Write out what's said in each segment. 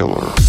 killer.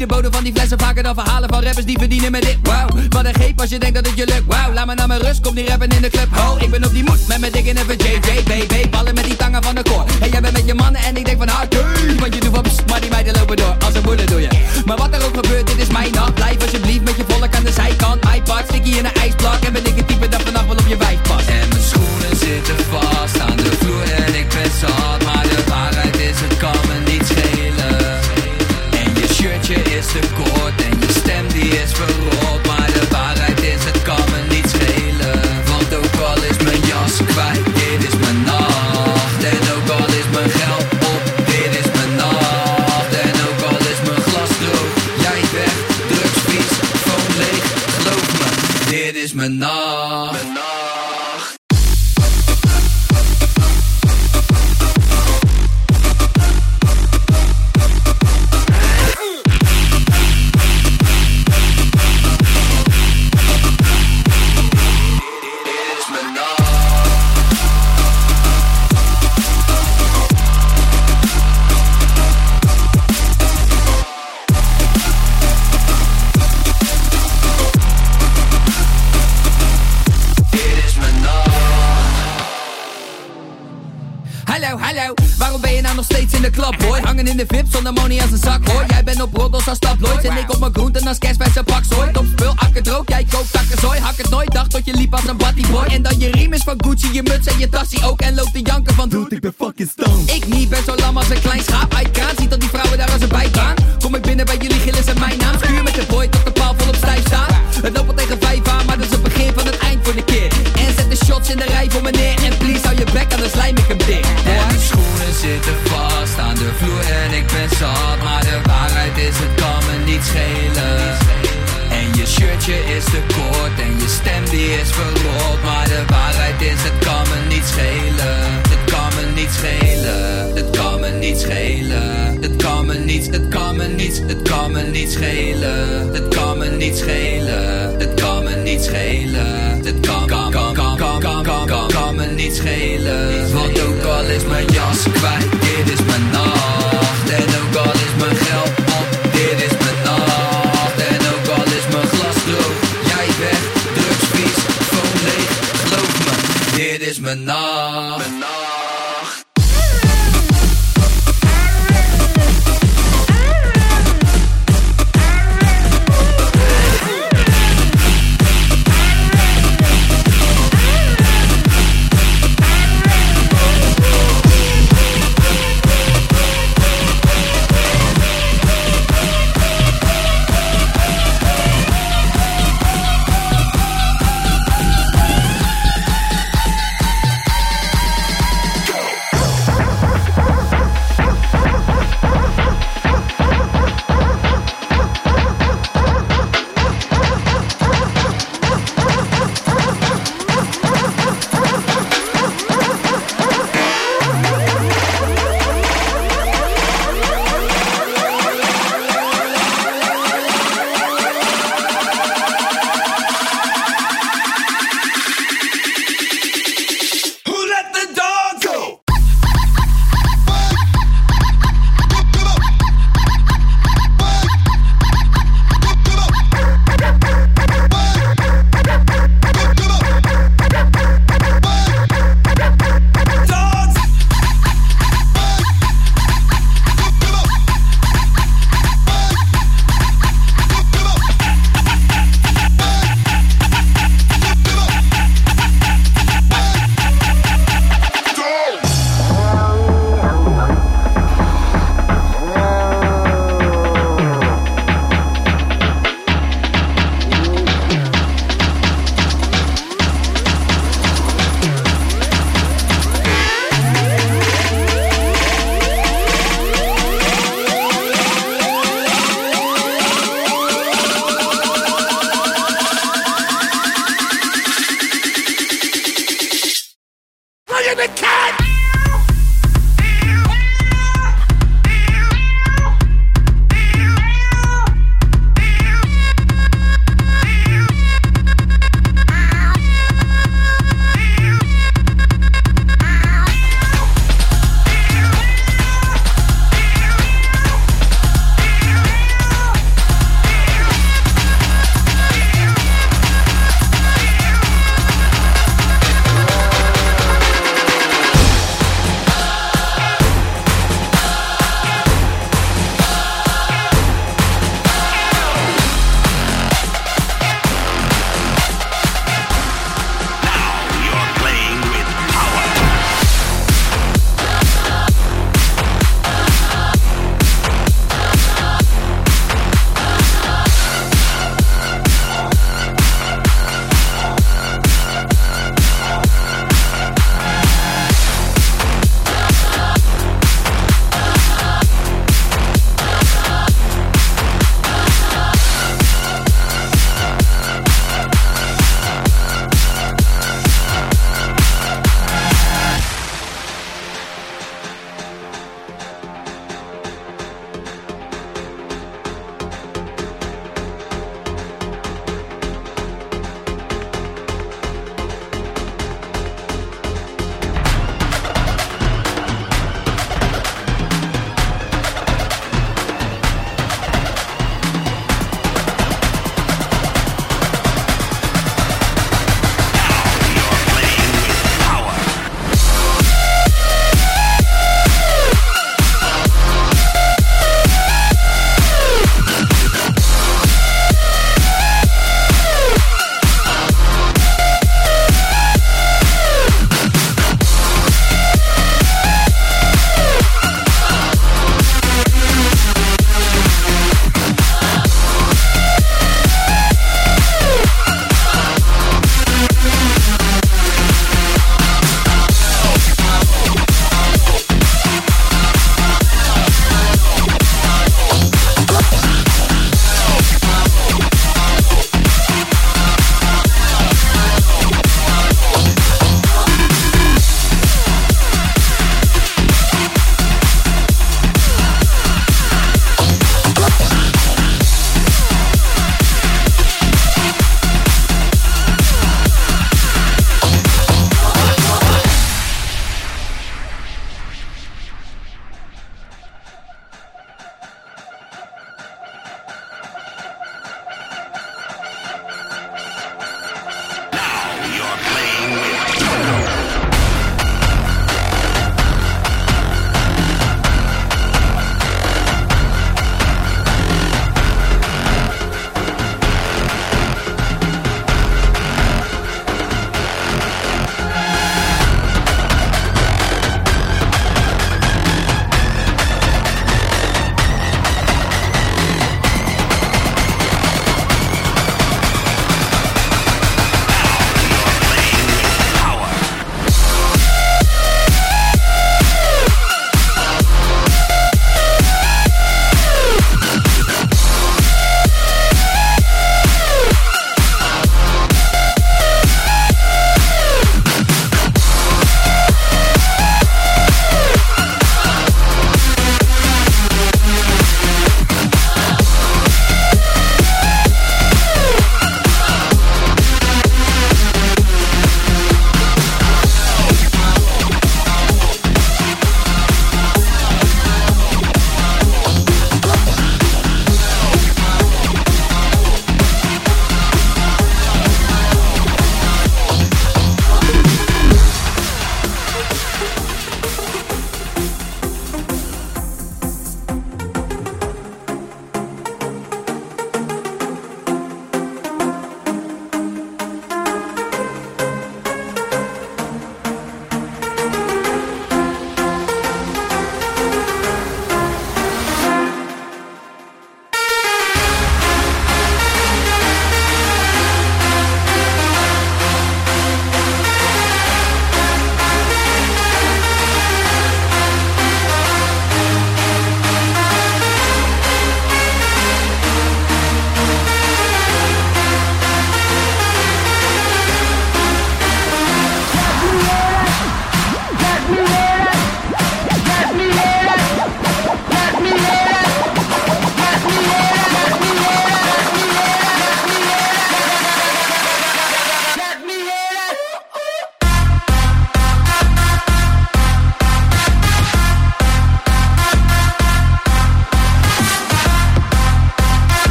De bodem van die flessen vaker dan verhalen van rappers Die verdienen met dit, wow Wat een greep als je denkt dat het je lukt, wow Laat me naar mijn rust, kom die rappen in de club, ho Ik ben op die moed, met mijn dikke even JJ, baby. Ballen met die tangen van de koor. En jij bent met je mannen en ik denk van hard, Want je doet wat pst, maar die meiden lopen door Als een moeder doe je. Maar wat er ook gebeurt, dit is mijn nacht. Blijf alsjeblieft met je volk aan de zijkant. iPad, sticky in een ijsblok En ben Gucci, je muts en je tassie ook En loopt te janken van dude, ik ben fucking stoned. Ik niet, ben zo lam als een klein schaap. Uit kraan, ziet dat die vrouwen daar als een bijbaan. Kom ik binnen bij jullie, gillen ze mijn naam. Schuur met de boy tot de paal volop stijf staat. Het loopt al tegen vijf aan, maar dat is het begin van het eind voor de keer. En zet de shots in de rij voor meneer En please, hou je bek, anders lijm ik hem dicht. En mijn schoenen zitten vast aan de vloer en ik ben zat. Maar de waarheid is, het kan me niet schelen. En je shirtje is te kort Maar de waarheid is, het kan me niet schelen. Het kan me niet schelen Het kan me niet schelen. Het kan me niet, het kan me niet, het kan me niet schelen. Het kan me niet schelen Het kan me niet schelen. Het kan, kan, kan, kan, kan, kan, kan, kan, kan me niet schelen. Want ook al is mijn jas kwijt, dit is mijn nacht Gemini.